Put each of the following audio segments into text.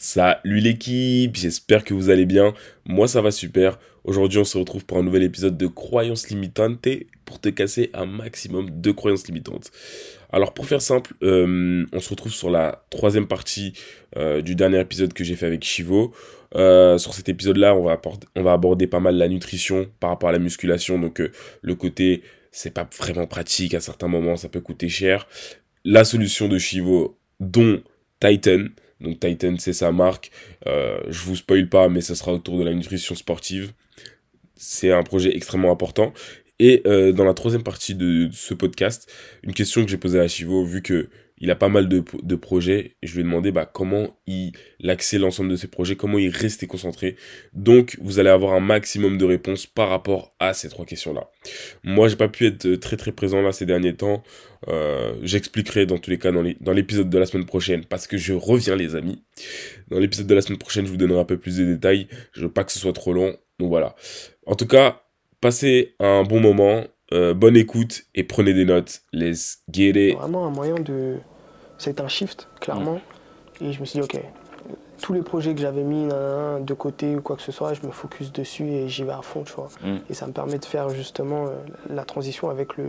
Salut l'équipe, j'espère que vous allez bien. Moi ça va super. Aujourd'hui on se retrouve pour un nouvel épisode de Croyances limitantes pour te casser un maximum de croyances limitantes. Alors pour faire simple, euh, on se retrouve sur la troisième partie euh, du dernier épisode que j'ai fait avec Chivo. Euh, sur cet épisode-là, on, va on va aborder pas mal la nutrition par rapport à la musculation. Donc le côté, c'est pas vraiment pratique à certains moments, ça peut coûter cher. La solution de Chivo, dont Titan. Donc Titan, c'est sa marque. Euh, je vous spoil pas, mais ce sera autour de la nutrition sportive. C'est un projet extrêmement important. Et euh, dans la troisième partie de, ce podcast, une question que j'ai posée à Chivo, vu que il a pas mal de, projets, et je lui ai demandé bah, comment il accède l'ensemble de ses projets, comment il restait concentré. Donc, vous allez avoir un maximum de réponses par rapport à ces trois questions-là. Moi, j'ai pas pu être très très présent là ces derniers temps. Euh, J'expliquerai dans tous les cas dans l'épisode de la semaine prochaine, parce que je reviens les amis. Dans l'épisode de la semaine prochaine, je vous donnerai un peu plus de détails. Je veux pas que ce soit trop long. Donc voilà. En tout cas, passez un bon moment, euh, bonne écoute et prenez des notes. Let's get it. Vraiment un moyen de. C'est un shift, clairement. Et je me suis dit, ok, tous les projets que j'avais mis de côté ou quoi que ce soit, je me focus dessus et j'y vais à fond, tu vois. Mm. Et ça me permet de faire justement euh, la transition avec le,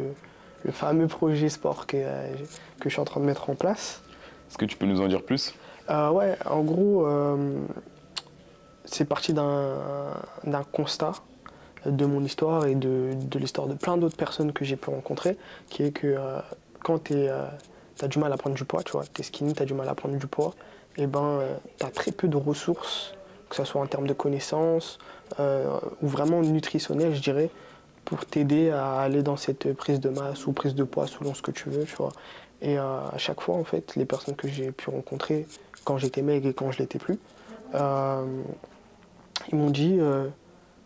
le fameux projet sport que, euh, que je suis en train de mettre en place. Est-ce que tu peux nous en dire plus? Ouais, en gros, c'est parti d'un constat de mon histoire et de, l'histoire de plein d'autres personnes que j'ai pu rencontrer, qui est que euh, quand tu euh, as du mal à prendre du poids, tu vois, tu es skinny, as du mal à prendre du poids, et eh ben euh, as très peu de ressources, que ce soit en termes de connaissances ou vraiment nutritionnelles, je dirais, pour t'aider à aller dans cette prise de masse ou prise de poids selon ce que tu veux, tu. Et à chaque fois, en fait, les personnes que j'ai pu rencontrer quand j'étais maigre et quand je l'étais plus, ils m'ont dit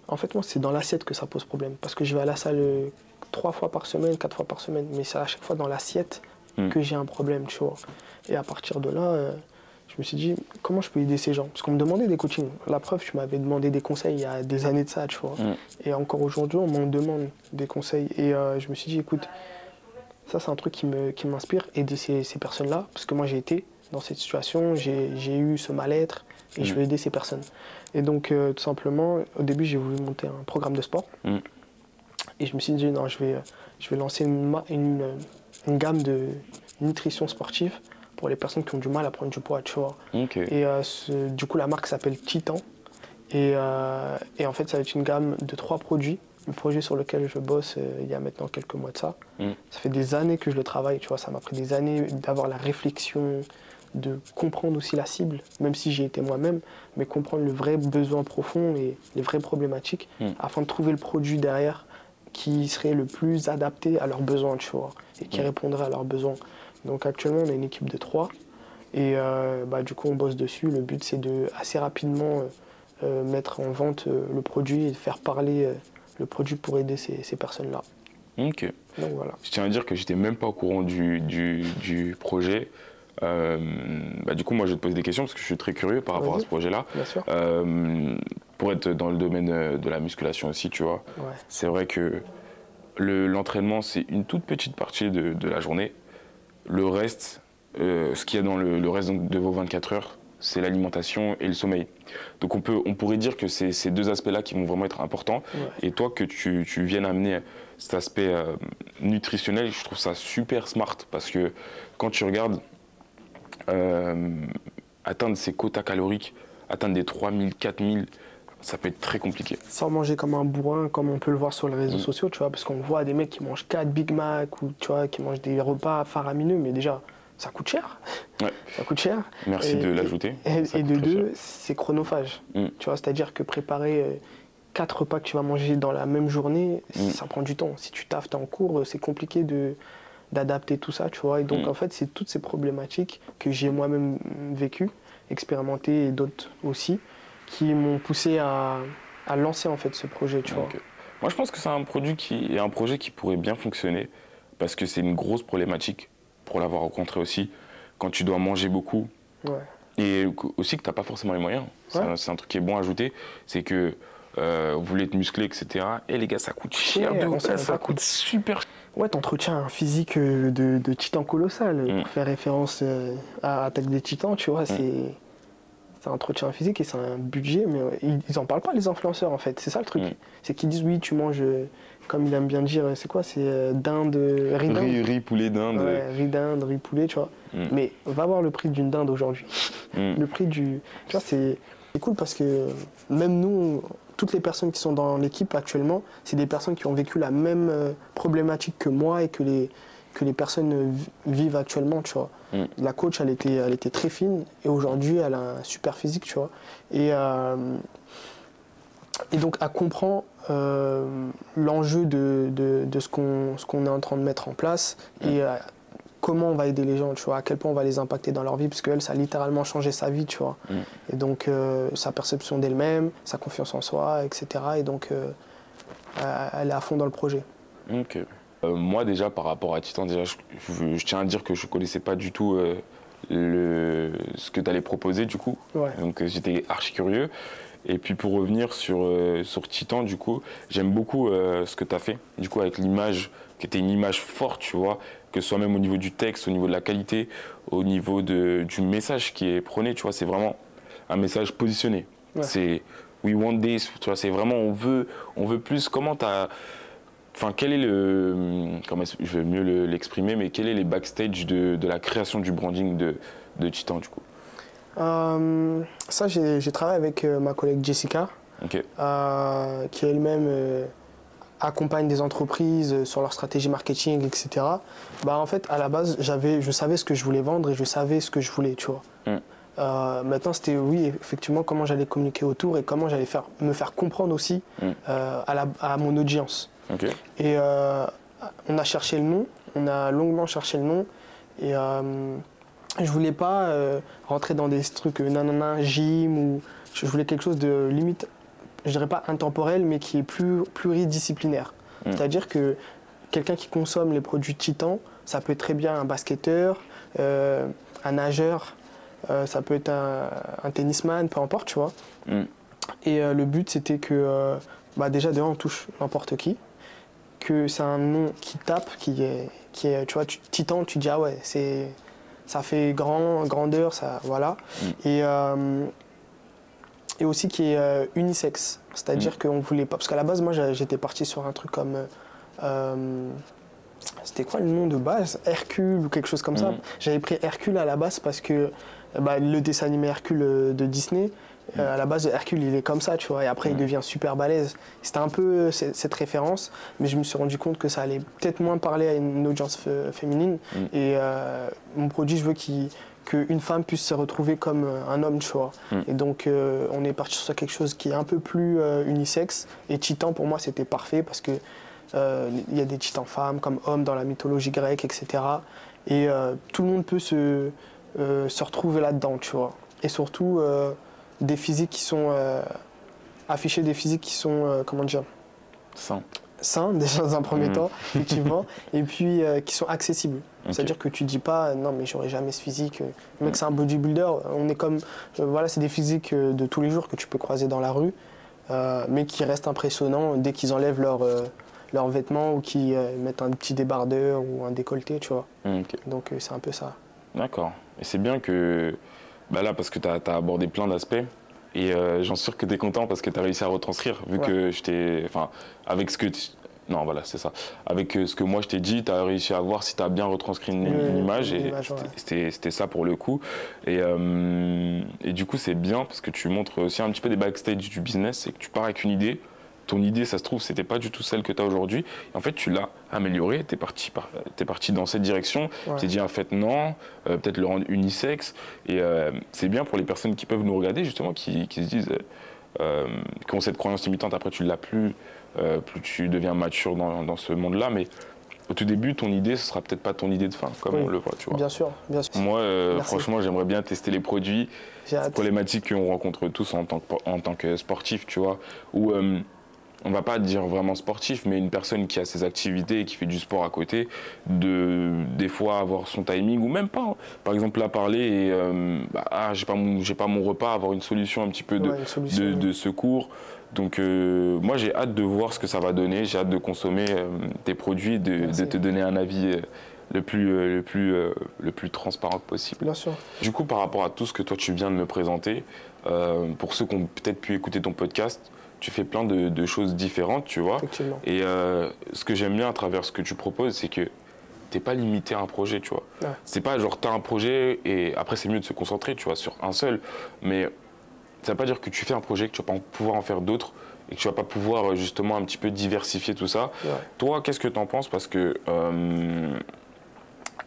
en fait, moi, c'est dans l'assiette que ça pose problème. Parce que je vais à la salle euh, trois fois par semaine, quatre fois par semaine. Mais c'est à chaque fois dans l'assiette hmm. que j'ai un problème, tu vois. Et à partir de là, euh, je me suis dit, comment je peux aider ces gens? Parce qu'on me demandait des coachings. La preuve, tu m'avais demandé des conseils il y a des années de ça, tu vois. Hmm. Et encore aujourd'hui, on m'en demande des conseils. Et euh, je me suis dit, écoute, ça, c'est un truc qui m'inspire, qui aider ces, ces personnes-là. Parce que moi, j'ai été dans cette situation, j'ai eu ce mal-être et je mm. veux aider ces personnes. Et donc, euh, tout simplement, au début, j'ai voulu monter un programme de sport. Mm. Et je me suis dit, non, je vais, je vais lancer une, une, gamme de nutrition sportive pour les personnes qui ont du mal à prendre du poids, tu vois. Et euh, du coup, la marque s'appelle Titan. Et, euh, et, en fait, ça va être une gamme de trois produits. Le projet sur lequel je bosse il y a maintenant quelques mois de ça. Mm. Ça fait des années que je le travaille, tu vois. Ça m'a pris des années d'avoir la réflexion, de comprendre aussi la cible, même si j'ai été moi-même, mais comprendre le vrai besoin profond et les vraies problématiques, hmm. afin de trouver le produit derrière qui serait le plus adapté à leurs besoins, tu vois, et qui hmm. répondrait à leurs besoins. Donc actuellement, on a une équipe de trois, et euh, bah, du coup, on bosse dessus. Le but, c'est de assez rapidement euh, euh, mettre en vente le produit et de faire parler le produit pour aider ces, personnes-là. Ok. Donc voilà. Je tiens à dire que j'étais même pas au courant du, du, du projet. Euh, bah, du coup, moi, je vais te poser des questions parce que je suis très curieux par rapport à ce projet-là. Euh, pour être dans le domaine euh, de la musculation aussi, tu vois, c'est vrai que l'entraînement, c'est une toute petite partie de, de la journée. Le reste, ce qu'il y a dans le, reste de vos 24 heures, c'est l'alimentation et le sommeil. Donc on, peut, on pourrait dire que c'est ces deux aspects-là qui vont vraiment être importants. Et toi, que tu, tu viennes amener cet aspect nutritionnel, je trouve ça super smart parce que quand tu regardes atteindre ses quotas caloriques, atteindre des 3000, 4000, ça peut être très compliqué. Sans manger comme un bourrin, comme on peut le voir sur les réseaux mm. sociaux, tu vois, parce qu'on voit des mecs qui mangent 4 Big Mac ou tu vois, qui mangent des repas faramineux, mais déjà, ça coûte cher. Ça coûte cher. Merci de l'ajouter. Et, de deux, c'est chronophage. Mm. Tu vois, c'est-à-dire que préparer 4 euh, repas que tu vas manger dans la même journée, mm. ça prend du temps. Si tu taffes, en cours, c'est compliqué de, d'adapter tout ça, tu vois. Et donc, mm. en fait, c'est toutes ces problématiques que j'ai moi-même vécues, expérimentées et d'autres aussi, qui m'ont poussé à, à, lancer, en fait, ce projet, tu vois. Moi, je pense que c'est un produit qui est un projet qui pourrait bien fonctionner parce que c'est une grosse problématique pour l'avoir rencontré aussi. Quand tu dois manger beaucoup et aussi que tu n'as pas forcément les moyens. C'est un, truc qui est bon à ajouter. C'est que euh, vous voulez être musclé, etc. Et les gars, ça coûte cher, ça, ça, coûte super cher. Ouais, t'entretiens un physique euh, de, titan colossal. Mm. Pour faire référence euh, à Attaque des Titans, tu vois, mm. c'est. c'est un entretien physique et c'est un budget, mais ils, ils en parlent pas les influenceurs en fait. C'est ça le truc. Mm. C'est qu'ils disent oui, tu manges, euh, comme il aime bien dire, c'est quoi C'est euh, dinde, riz dinde. Riz, riz, poulet, dinde. Ouais, riz dinde, riz poulet, tu vois. Mm. Mais va voir le prix d'une dinde aujourd'hui. Le prix du. Tu vois, c'est cool parce que même nous, toutes les personnes qui sont dans l'équipe actuellement, c'est des personnes qui ont vécu la même euh, problématique que moi et que les, que les personnes vi- vivent actuellement, tu vois. Mm. La coach, elle était, elle était très fine et aujourd'hui, elle a un super physique, tu vois. Et, euh, et donc, elle comprend euh, l'enjeu de, de, de ce qu'on est en train de mettre en place et euh, comment on va aider les gens, tu vois, à quel point on va les impacter dans leur vie, parce qu'elle, ça a littéralement changé sa vie, tu vois. Mm. Et donc, euh, sa perception d'elle-même, sa confiance en soi, etc. Et donc, euh, elle est à fond dans le projet. Ok. Euh, moi déjà par rapport à Titan, déjà je, je- je tiens à dire que je connaissais pas du tout le, ce que tu allais proposer du coup. Ouais. Donc j'étais archi curieux. Et puis pour revenir sur, sur Titan, du coup, j'aime beaucoup ce que tu as fait, du coup, avec l'image, qui était une image forte, tu vois, que ce soit même au niveau du texte, au niveau de la qualité, au niveau de, du message qui est prôné, tu vois, c'est vraiment un message positionné. Ouais. C'est we want this, tu vois, c'est vraiment on veut, on veut plus. Comment tu as. Enfin, quel est le. Comment je vais mieux le- l'exprimer, mais quel est les backstage de, de la création du branding de, de Titan, du coup? Euh, ça, j'ai travaillé avec euh, ma collègue Jessica, euh, qui elle-même euh, accompagne des entreprises euh, sur leur stratégie marketing, etc. Bah, en fait, à la base, j'avais, je savais ce que je voulais vendre et je savais ce que je voulais, tu vois. Mm. Euh, maintenant, c'était oui, effectivement, comment j'allais communiquer autour et comment j'allais faire, me faire comprendre aussi Mm. euh, à, la- à mon audience. Et euh, on a cherché le nom, on a longuement cherché le nom. Et je voulais pas rentrer dans des trucs nanana, gym ou je voulais quelque chose de limite, je dirais pas intemporel, mais qui est plus pluridisciplinaire. Mm. C'est-à-dire que quelqu'un qui consomme les produits Titan, ça peut être très bien un basketteur, euh, un nageur, euh, ça peut être un, un tennisman, peu importe, tu vois. Mm. Et euh, le but, c'était que, bah, déjà, déjà, on touche n'importe qui, que c'est un nom qui tape, qui est, qui est tu vois, tu, Titan, tu dis, ah ouais, c'est, ça fait grand, grandeur, ça, voilà. Mm. Et, et aussi qui est euh, unisexe, c'est-à-dire qu'on voulait pas, parce qu'à la base, moi, j'étais parti sur un truc comme, euh, euh, c'était quoi le nom de base? Hercule ou quelque chose comme ça. Mhm. J'avais pris Hercule à la base parce que bah, le dessin animé Hercule de Disney, euh, à la base Hercule il est comme ça, tu vois, et après il Mhm. devient super balèze. C'était un peu cette référence, mais je me suis rendu compte que ça allait peut-être moins parler à une audience féminine. Et euh, mon produit, je veux qu'il qu'une femme puisse se retrouver comme euh, un homme, tu vois. Mhm. Et donc, euh, on est parti sur quelque chose qui est un peu plus euh, unisexe. Et Titan, pour moi, c'était parfait parce que il y a des titans femmes comme hommes dans la mythologie grecque, etc. Et tout le monde peut se, se retrouver là-dedans, tu vois. Et surtout, des physiques qui sont. afficher des physiques qui sont. comment dire? Sain. Sains, déjà dans un premier Mhm. temps, effectivement. et puis euh, qui sont accessibles. C'est-à-dire que tu dis pas, non, mais j'aurai jamais ce physique. euh, Le mec, c'est un bodybuilder. On est comme. euh, voilà, c'est des physiques euh, de tous les jours que tu peux croiser dans la rue, euh, mais qui restent impressionnants dès qu'ils enlèvent leurs euh, leurs vêtements ou qu'ils euh, mettent un petit débardeur ou un décolleté, tu vois. Ok. Donc, euh, c'est un peu ça. D'accord. Et c'est bien que, bah là, parce que tu as, abordé plein d'aspects. Et euh, j'en suis sûr que tu es content parce que tu as réussi à retranscrire, vu Ouais. que je t'ai. Enfin, avec ce que. tu- Non, voilà, c'est ça. Avec euh, ce que moi je t'ai dit, tu as réussi à voir si tu as bien retranscrit une, une image. une et ouais. c'était- ça pour le coup. Et, euh, et du coup, c'est bien parce que tu montres aussi un petit peu des backstage du business. C'est que tu pars avec une idée. Ton idée, ça se trouve, c'était pas du tout celle que tu as aujourd'hui. En fait, tu l'as améliorée. Tu es parti, par- parti dans cette direction. Ouais. Tu t'es dit, en fait, non. Euh, peut-être le rendre unisexe. Et euh, c'est bien pour les personnes qui peuvent nous regarder, justement, qui, qui se disent, euh, euh, qui ont cette croyance limitante. Après, tu l'as plus, plus tu deviens mature dans, dans ce monde-là. Mais au tout début, ton idée, ce sera peut-être pas ton idée de fin, comme Oui. on le voit, tu vois. Bien sûr, bien sûr. Moi, euh, franchement, j'aimerais bien tester les produits. J'ai hâte. Problématique qu'on rencontre tous en tant que, en tant que sportif, tu vois. Où euh, on va pas dire vraiment sportif, mais une personne qui a ses activités et qui fait du sport à côté, de des fois avoir son timing ou même pas. hein. Par exemple, là parler et euh, bah, ah, j'ai pas mon j'ai pas mon repas, avoir une solution un petit peu de, Ouais, une solution, de, oui. de secours. Donc euh, moi j'ai hâte de voir ce que ça va donner, j'ai hâte de consommer euh, tes produits, de, te donner un avis euh, le plus, le plus, le plus transparente possible. Bien sûr. Du coup, par rapport à tout ce que toi tu viens de me présenter, pour ceux qui ont peut-être pu écouter ton podcast, tu fais plein de, choses différentes, tu vois. Et ce que j'aime bien à travers ce que tu proposes, c'est que t'es pas limité à un projet, tu vois. C'est pas genre t'as un projet et après c'est mieux de se concentrer, tu vois, sur un seul. Mais ça veut pas dire que tu fais un projet, que tu vas pas pouvoir en faire d'autres et que tu vas pas pouvoir euh, justement un petit peu diversifier tout ça. Toi, qu'est-ce que tu en penses? Parce que euh,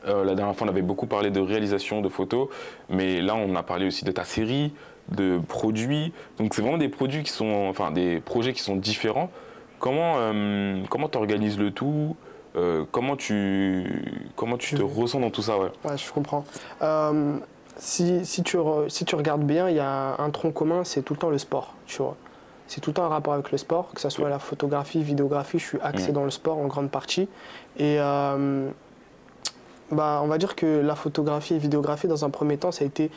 euh, la dernière fois, on avait beaucoup parlé de réalisation de photos, mais là, on a parlé aussi de ta série, de produits. Donc, c'est vraiment des produits qui sont, enfin, des projets qui sont différents. Comment comment organises le tout comment tu, comment tu te ressens dans tout ça ouais? ouais je comprends si, si, tu, si tu regardes bien, il y a un tronc commun, c'est tout le temps le sport, tu vois. C'est tout le temps un rapport avec le sport, que ce soit la photographie, vidéographie, je suis axé mm. dans le sport en grande partie. Et euh, bah, on va dire que la photographie et vidéographie, dans un premier temps, ça a été,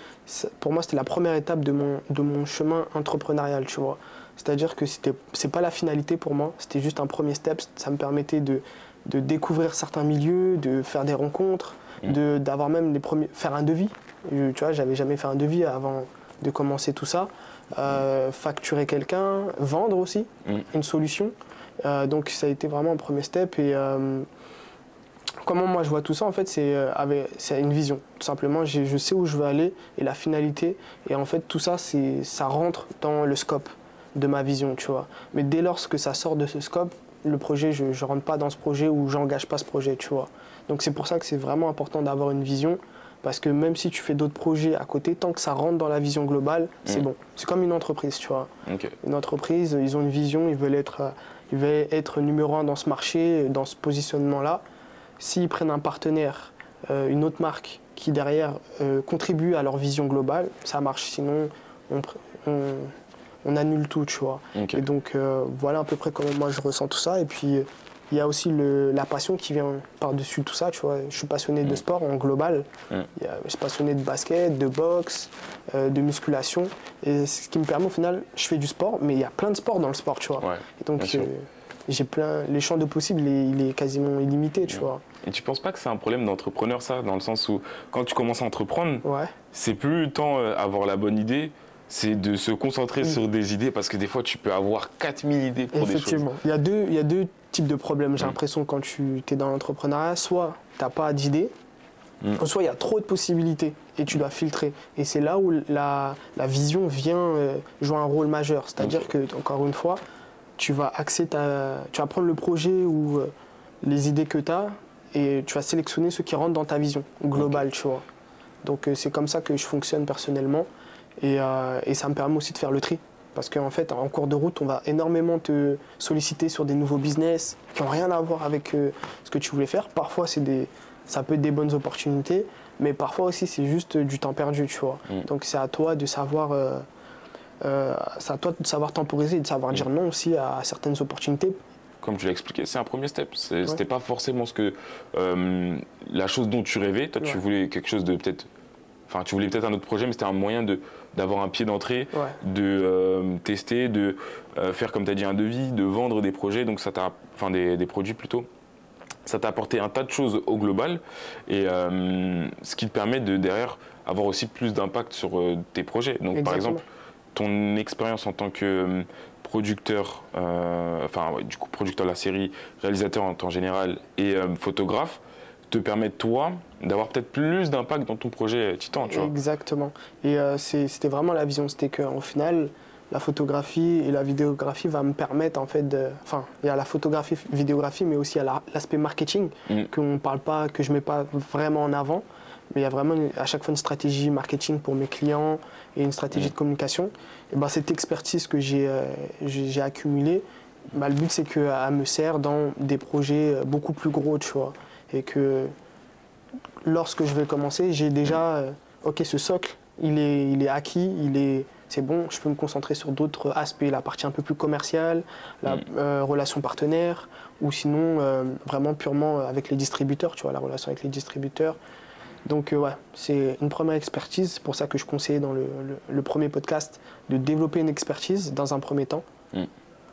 pour moi, c'était la première étape de mon, de mon chemin entrepreneurial, tu vois. C'est-à-dire que ce n'est pas la finalité pour moi, c'était juste un premier step. Ça me permettait de, de découvrir certains milieux, de faire des rencontres, mm. d'avoir même les premiers, faire un devis. Tu vois, j'avais jamais fait un devis avant de commencer tout ça. Euh, facturer quelqu'un, vendre aussi mm. une solution. Euh, donc ça a été vraiment un premier step. Et euh, comment moi je vois tout ça, en fait, c'est c'est une vision. Tout simplement, je sais où je veux aller et la finalité. Et en fait, tout ça, ça rentre dans le scope de ma vision, tu vois. Mais dès lors que ça sort de ce scope, le projet, je ne rentre pas dans ce projet ou j'engage pas ce projet, tu vois. Donc c'est pour ça que c'est vraiment important d'avoir une vision parce que même si tu fais d'autres projets à côté, tant que ça rentre dans la vision globale, c'est mm. bon. C'est comme une entreprise, tu vois. Une entreprise, ils ont une vision, ils veulent être, ils veulent être numéro un dans ce marché, dans ce positionnement-là. S'ils prennent un partenaire, euh, une autre marque qui derrière euh, contribue à leur vision globale, ça marche. Sinon, on, annule tout, tu vois. Et donc, euh, voilà à peu près comment moi je ressens tout ça. Et puis, il y a aussi le, la passion qui vient par-dessus tout ça, tu vois. Je suis passionné de mm. sport en global. Mm. Je suis passionné de basket, de boxe, euh, de musculation. Et ce qui me permet au final, je fais du sport, mais il y a plein de sports dans le sport, tu vois. et donc, euh, j'ai plein, les champs de possibles, il est, quasiment illimité, tu mm. vois. Et tu penses pas que c'est un problème d'entrepreneur, ça, dans le sens où quand tu commences à entreprendre, c'est plus temps euh, avoir la bonne idée, c'est de se concentrer sur des idées parce que des fois tu peux avoir 4000 idées pour des choses. Effectivement. Il y a deux, il y a deux type de problème. J'ai mm. l'impression quand tu es dans l'entrepreneuriat, soit tu n'as pas d'idée, mm. soit il y a trop de possibilités et tu dois filtrer. Et c'est là où la, la vision vient euh, jouer un rôle majeur. C'est-à-dire que, encore une fois, tu vas axer ta, tu vas prendre le projet ou euh, les idées que tu as et tu vas sélectionner ceux qui rentrent dans ta vision globale, tu vois. Donc euh, c'est comme ça que je fonctionne personnellement et, et ça me permet aussi de faire le tri. Parce qu'en fait, en cours de route, on va énormément te solliciter sur des nouveaux business qui n'ont rien à voir avec euh, ce que tu voulais faire. Parfois, c'est des, ça peut être des bonnes opportunités, mais parfois aussi, c'est juste du temps perdu, tu vois. Mm. Donc, c'est à toi de savoir, euh, euh, à toi de savoir temporiser et de savoir dire mm. non aussi à certaines opportunités. Comme tu l'as expliqué, c'est un premier step. C'était pas forcément ce que la chose dont tu rêvais. Toi, tu voulais quelque chose de peut-être Enfin, tu voulais peut-être un autre projet, mais c'était un moyen de, d'avoir un pied d'entrée, de euh, tester, de euh, faire, comme tu as dit, un devis, de vendre des projets, donc ça t'a, enfin des, des, produits plutôt. Ça t'a apporté un tas de choses au global, et euh, ce qui te permet de derrière avoir aussi plus d'impact sur tes projets. Donc, par exemple, ton expérience en tant que producteur, enfin, du coup, producteur de la série, réalisateur en temps général et photographe, te permet, toi, d'avoir peut-être plus d'impact dans ton projet Titan, tu vois. Exactement. Et euh, c'était vraiment la vision, c'était qu'au final, la photographie et la vidéographie va me permettre en fait de... Enfin, il y a la photographie, vidéographie, mais aussi a l'aspect marketing mm. qu'on parle pas, que je mets pas vraiment en avant. Mais il y a vraiment à chaque fois une stratégie marketing pour mes clients et une stratégie de communication. Et ben, cette expertise que j'ai euh, accumulée, bah, le but c'est qu'elle me sert dans des projets beaucoup plus gros, tu vois. Et que lorsque je vais commencer, j'ai déjà, euh, ok, ce socle, il est, il est acquis, il est, c'est bon, je peux me concentrer sur d'autres aspects, la partie un peu plus commerciale, la mm. euh, relation partenaire, ou sinon euh, vraiment purement avec les distributeurs, tu vois, la relation avec les distributeurs. Donc ouais, c'est une première expertise, c'est pour ça que je conseillais dans le, premier podcast de développer une expertise dans un premier temps. Mm.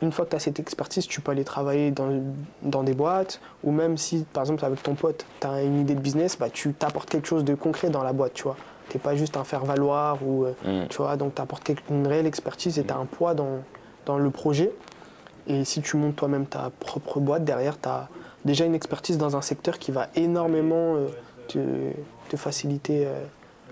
une fois que tu as cette expertise, tu peux aller travailler dans, dans, des boîtes, ou même si, par exemple, avec ton pote, tu as une idée de business, bah, tu t'apportes quelque chose de concret dans la boîte, tu vois. Tu n'es pas juste un faire-valoir, ou, euh, mm. tu vois, donc tu apportes une réelle expertise et tu as un poids dans, dans le projet. Et si tu montes toi-même ta propre boîte, derrière, tu as déjà une expertise dans un secteur qui va énormément euh, te, te, faciliter euh,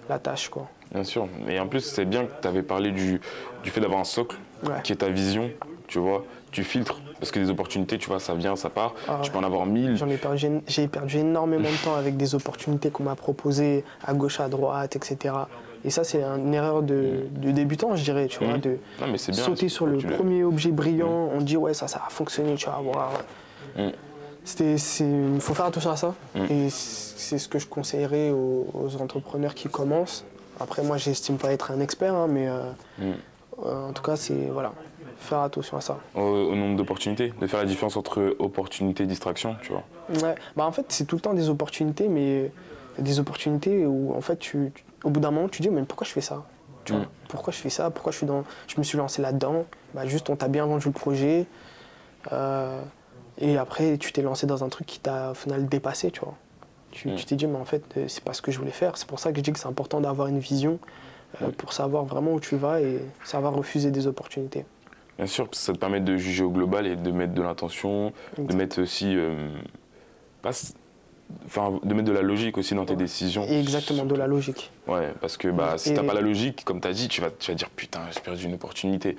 la tâche. Quoi. Bien sûr, et en plus, c'est bien que tu avais parlé du, du fait d'avoir un socle, qui est ta vision, tu vois, tu filtres parce que des opportunités, tu vois, ça vient, ça part. Ah tu peux en avoir mille. J'en ai perdu, j'ai perdu énormément de temps avec des opportunités qu'on m'a proposées à gauche, à droite, etc. Et ça, c'est une erreur de, débutant, je dirais, tu vois, mmh. de sauter sur le premier objet brillant. Mmh. On dit ouais, ça, ça a fonctionné, tu vas voir. Mmh. Il faut faire attention à ça. Et c'est ce que je conseillerais aux, entrepreneurs qui commencent. Après, moi, j'estime pas être un expert, hein, mais euh, euh, en tout cas, c'est voilà, faire attention à ça. Au, nombre d'opportunités, de faire la différence entre opportunité et distraction, tu vois. Ouais, bah en fait, c'est tout le temps des opportunités, mais des opportunités où en fait, tu, au bout d'un moment, tu dis, mais pourquoi je fais ça? Tu vois, mm. Pourquoi je fais ça? Pourquoi je, suis dans, je me suis lancé là-dedans? Bah, Juste, on t'a bien vendu le projet. Euh, et après, tu t'es lancé dans un truc qui t'a au final dépassé, tu vois. Tu mm. t'es dit, mais en fait, euh, c'est pas ce que je voulais faire. C'est pour ça que je dis que c'est important d'avoir une vision euh, pour savoir vraiment où tu vas et savoir refuser des opportunités. Bien sûr, ça te permet de juger au global et de mettre de l'intention, de mettre aussi. Euh, enfin, de mettre de la logique aussi dans tes décisions. exactement, de la logique. Ouais, parce que bah, si t'as pas la logique, comme tu as dit, tu vas, tu vas dire putain, j'ai perdu une opportunité.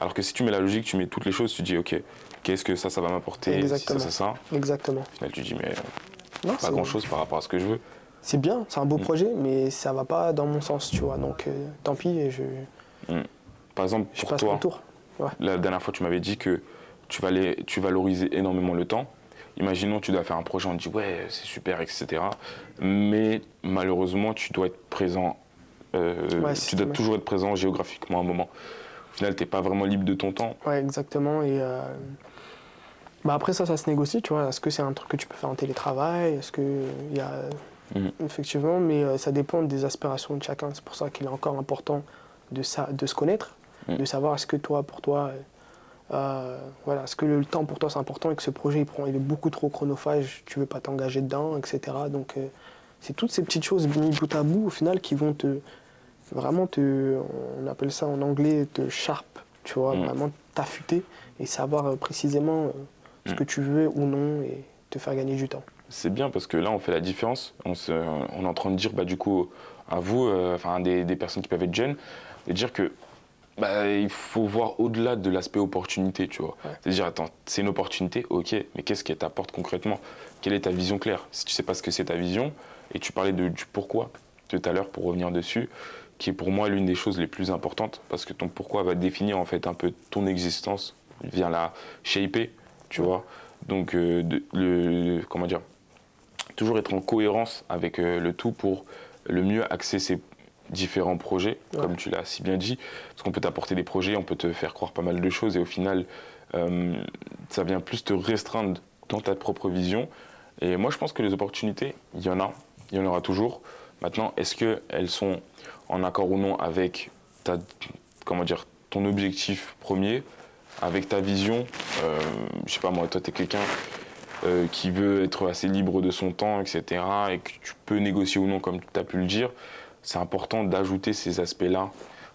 Alors que si tu mets la logique, tu mets toutes les choses, tu dis ok, qu'est-ce que ça, ça va m'apporter Exactement. ça, ça, Exactement. Au final, tu dis mais non, pas grand chose par rapport à ce que je veux. C'est bien, c'est un beau mm. projet, mais ça va pas dans mon sens, tu vois. Donc euh, tant pis, je. Mm. Par exemple, pour toi, tour. la dernière fois, tu m'avais dit que tu, valais, tu valorisais énormément le temps. Imaginons, tu dois faire un projet, on te dit ouais, c'est super, etc. Mais malheureusement, tu dois être présent. Euh, tu dois toujours être présent géographiquement à un moment. Final, tu n'es pas vraiment libre de ton temps. Ouais, exactement. Et euh, bah après, ça, ça se négocie, tu vois. Est-ce que c'est un truc que tu peux faire en télétravail? Est-ce qu'il y a. Mhm. Effectivement, mais euh, ça dépend des aspirations de chacun. C'est pour ça qu'il est encore important de, ça, de se connaître, mhm. de savoir est-ce que toi, pour toi, euh, voilà, est-ce que le temps pour toi c'est important et que ce projet il, prend, il est beaucoup trop chronophage, tu veux pas t'engager dedans, etc. Donc c'est toutes ces petites choses mis bout à bout au final qui vont te vraiment te, on appelle ça en anglais te sharp, tu vois, mm. vraiment t'affûter et savoir euh, précisément ce mm. que tu veux ou non et te faire gagner du temps. C'est bien parce que là on fait la différence, on, se, on est en train de dire bah, du coup à vous, enfin des, des personnes qui peuvent être jeunes, de dire que bah, il faut voir au-delà de l'aspect opportunité, tu vois. C'est-à-dire, attends, c'est une opportunité, ok, mais qu'est-ce qu'elle t'apporte concrètement? Quelle est ta vision claire? Si tu sais pas ce que c'est ta vision, et tu parlais de, du pourquoi tout à l'heure pour revenir dessus, qui est pour moi l'une des choses les plus importantes, parce que ton pourquoi va définir en fait un peu ton existence, vient la shaper, tu vois. Donc, euh, le, comment dire Toujours être en cohérence avec euh, le tout pour le mieux axer ses différents projets, comme tu l'as si bien dit, parce qu'on peut t'apporter des projets, on peut te faire croire pas mal de choses, et au final, euh, ça vient plus te restreindre dans ta propre vision. Et moi, je pense que les opportunités, il y en a, il y en aura toujours. Maintenant, est-ce qu'elles sont en accord ou non avec ta, comment dire, ton objectif premier, avec ta vision euh, Je sais pas moi, toi, tu es quelqu'un euh, qui veut être assez libre de son temps, etc., et que tu peux négocier ou non, comme tu as pu le dire c'est important d'ajouter ces aspects-là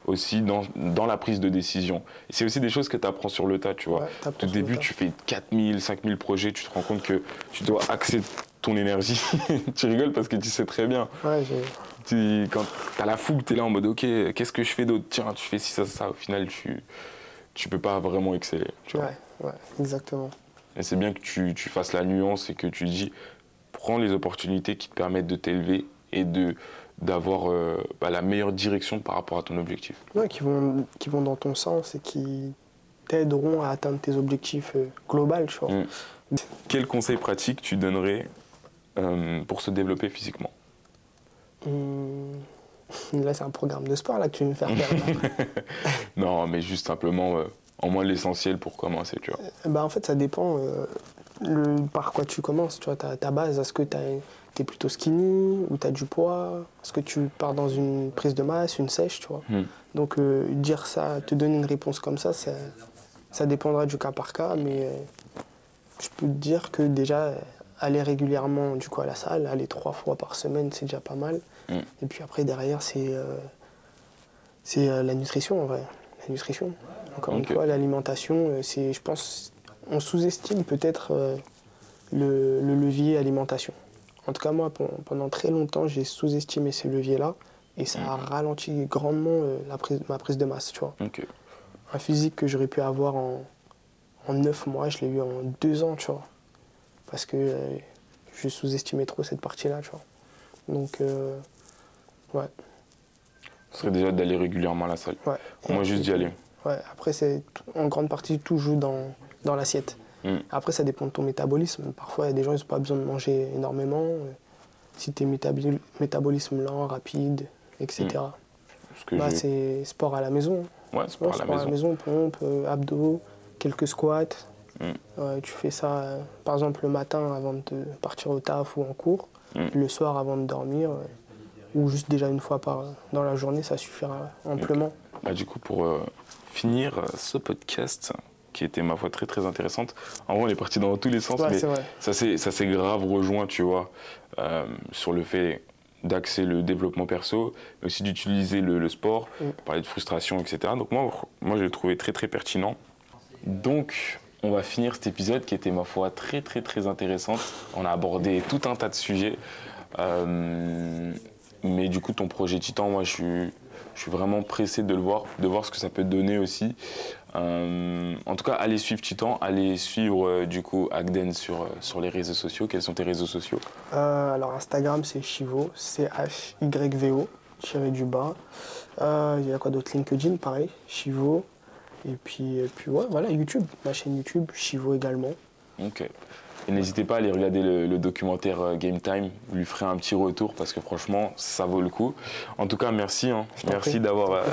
aussi dans, dans, la prise de décision. C'est aussi des choses que tu apprends sur le tas, tu vois. Au début, tu fais 4000, 5000 projets, tu te rends compte que tu dois axer ton énergie. tu rigoles parce que tu sais très bien. Ouais, tu, quand tu as la fougue, tu es là en mode, ok, qu'est-ce que je fais d'autre? Tiens, tu fais ci, ça, ça. Au final, tu tu peux pas vraiment exceller. Tu vois. Ouais, ouais, exactement. Et c'est bien que tu, tu fasses la nuance et que tu dis, prends les opportunités qui te permettent de t'élever et de d'avoir euh, bah, la meilleure direction par rapport à ton objectif. Ouais, qui vont, qui vont dans ton sens et qui t'aideront à atteindre tes objectifs euh, globaux. Tu vois. Mm. Quel conseil pratique tu donnerais euh, pour se développer physiquement hum, Là, c'est un programme de sport là, que tu veux me faire faire. non, mais juste simplement, en moins l'essentiel pour commencer. Tu vois. bah, en fait, ça dépend le, par quoi tu commences. Tu vois, ta, ta base, est-ce que tu as t'es plutôt skinny ou t'as du poids? Est-ce que tu pars dans une prise de masse, une sèche, tu vois? Hmm. Donc euh, dire ça, te donner une réponse comme ça, ça dépendra du cas par cas, mais euh, je peux te dire que déjà, aller régulièrement du coup à la salle, aller trois fois par semaine, c'est déjà pas mal. Mm. Et puis après, derrière, c'est euh, c'est euh, la nutrition en vrai. La nutrition. Encore Ok. une fois, l'alimentation, euh, c'est, je pense, on sous-estime peut-être euh, le, le levier alimentation. En tout cas, moi, pen- pendant très longtemps, j'ai sous-estimé ces leviers-là et ça a ralenti grandement la prise, ma prise de masse, tu vois. Un physique que j'aurais pu avoir en, en 9 mois, je l'ai eu en 2 ans, tu vois. Parce que euh, je sous-estimais trop cette partie-là, tu vois. Donc, euh, ouais. Ce serait déjà d'aller régulièrement à la salle. ouais. Moi, Et juste d'y aller. Ouais, après, c'est en grande partie, tout joue dans, dans l'assiette. Mm. Après, ça dépend de ton métabolisme. Parfois, il y a des gens, ils n'ont pas besoin de manger énormément. Euh, Si tes métaboli- métabolisme lent, rapide, etc. Que Bah, c'est sport à la maison. Ouais, Ouais, par à la sport à la maison. maison, pompe, abdos, quelques squats. Mm. Tu fais ça, euh, par exemple, le matin avant de partir au taf ou en cours, Mm. le soir avant de dormir, euh, ou juste déjà une fois par, dans la journée, ça suffira amplement. Bah, du coup, pour euh, finir euh, ce podcast, qui était ma foi très très intéressante, en vrai, on est parti dans tous les sens, Ouais, mais c'est ça s'est ça s'est grave rejoint, tu vois, euh, sur le fait d'axer le développement perso, mais aussi d'utiliser le, le sport, Mm. parler de frustration, etc. Donc moi, moi je l'ai trouvé très très pertinent. Donc, on va finir cet épisode qui était, ma foi, très très très intéressante. On a abordé tout un tas de sujets. Euh, mais du coup, ton projet Titan, moi, je suis, je suis vraiment pressé de le voir, de voir ce que ça peut donner aussi. Euh, en tout cas, allez suivre Titan, allez suivre euh, du coup Agden sur, sur les réseaux sociaux. Quels sont tes réseaux sociaux? Alors Instagram c'est Chivo, C-H-Y-V-O, tiré du bas. Il y a quoi d'autre? LinkedIn, pareil, Chivo. Et puis, et puis ouais, voilà, YouTube, ma chaîne YouTube, Chivo également. Ok. Et n'hésitez pas à aller regarder le, le documentaire euh, Game Time. Vous lui ferez un petit retour parce que franchement, ça vaut le coup. En tout cas, merci. hein. Merci d'avoir euh,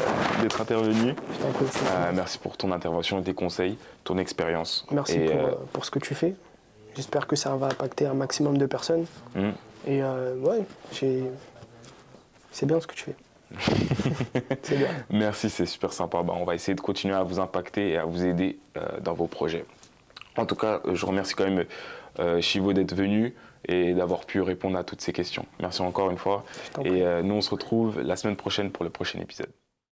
d'être intervenu. Prie, Euh, merci pour ton intervention et tes conseils, ton expérience. Merci Et, pour, euh, pour ce que tu fais. J'espère que ça va impacter un maximum de personnes. hmm. Et ouais, c'est bien ce que tu fais. bien. Merci, c'est super sympa. Bah, on va essayer de continuer à vous impacter et à vous aider euh, dans vos projets. En tout cas, euh, je remercie quand même euh, Chivo d'être venu et d'avoir pu répondre à toutes ces questions. Merci encore une fois. Et euh, nous, on se retrouve la semaine prochaine pour le prochain épisode.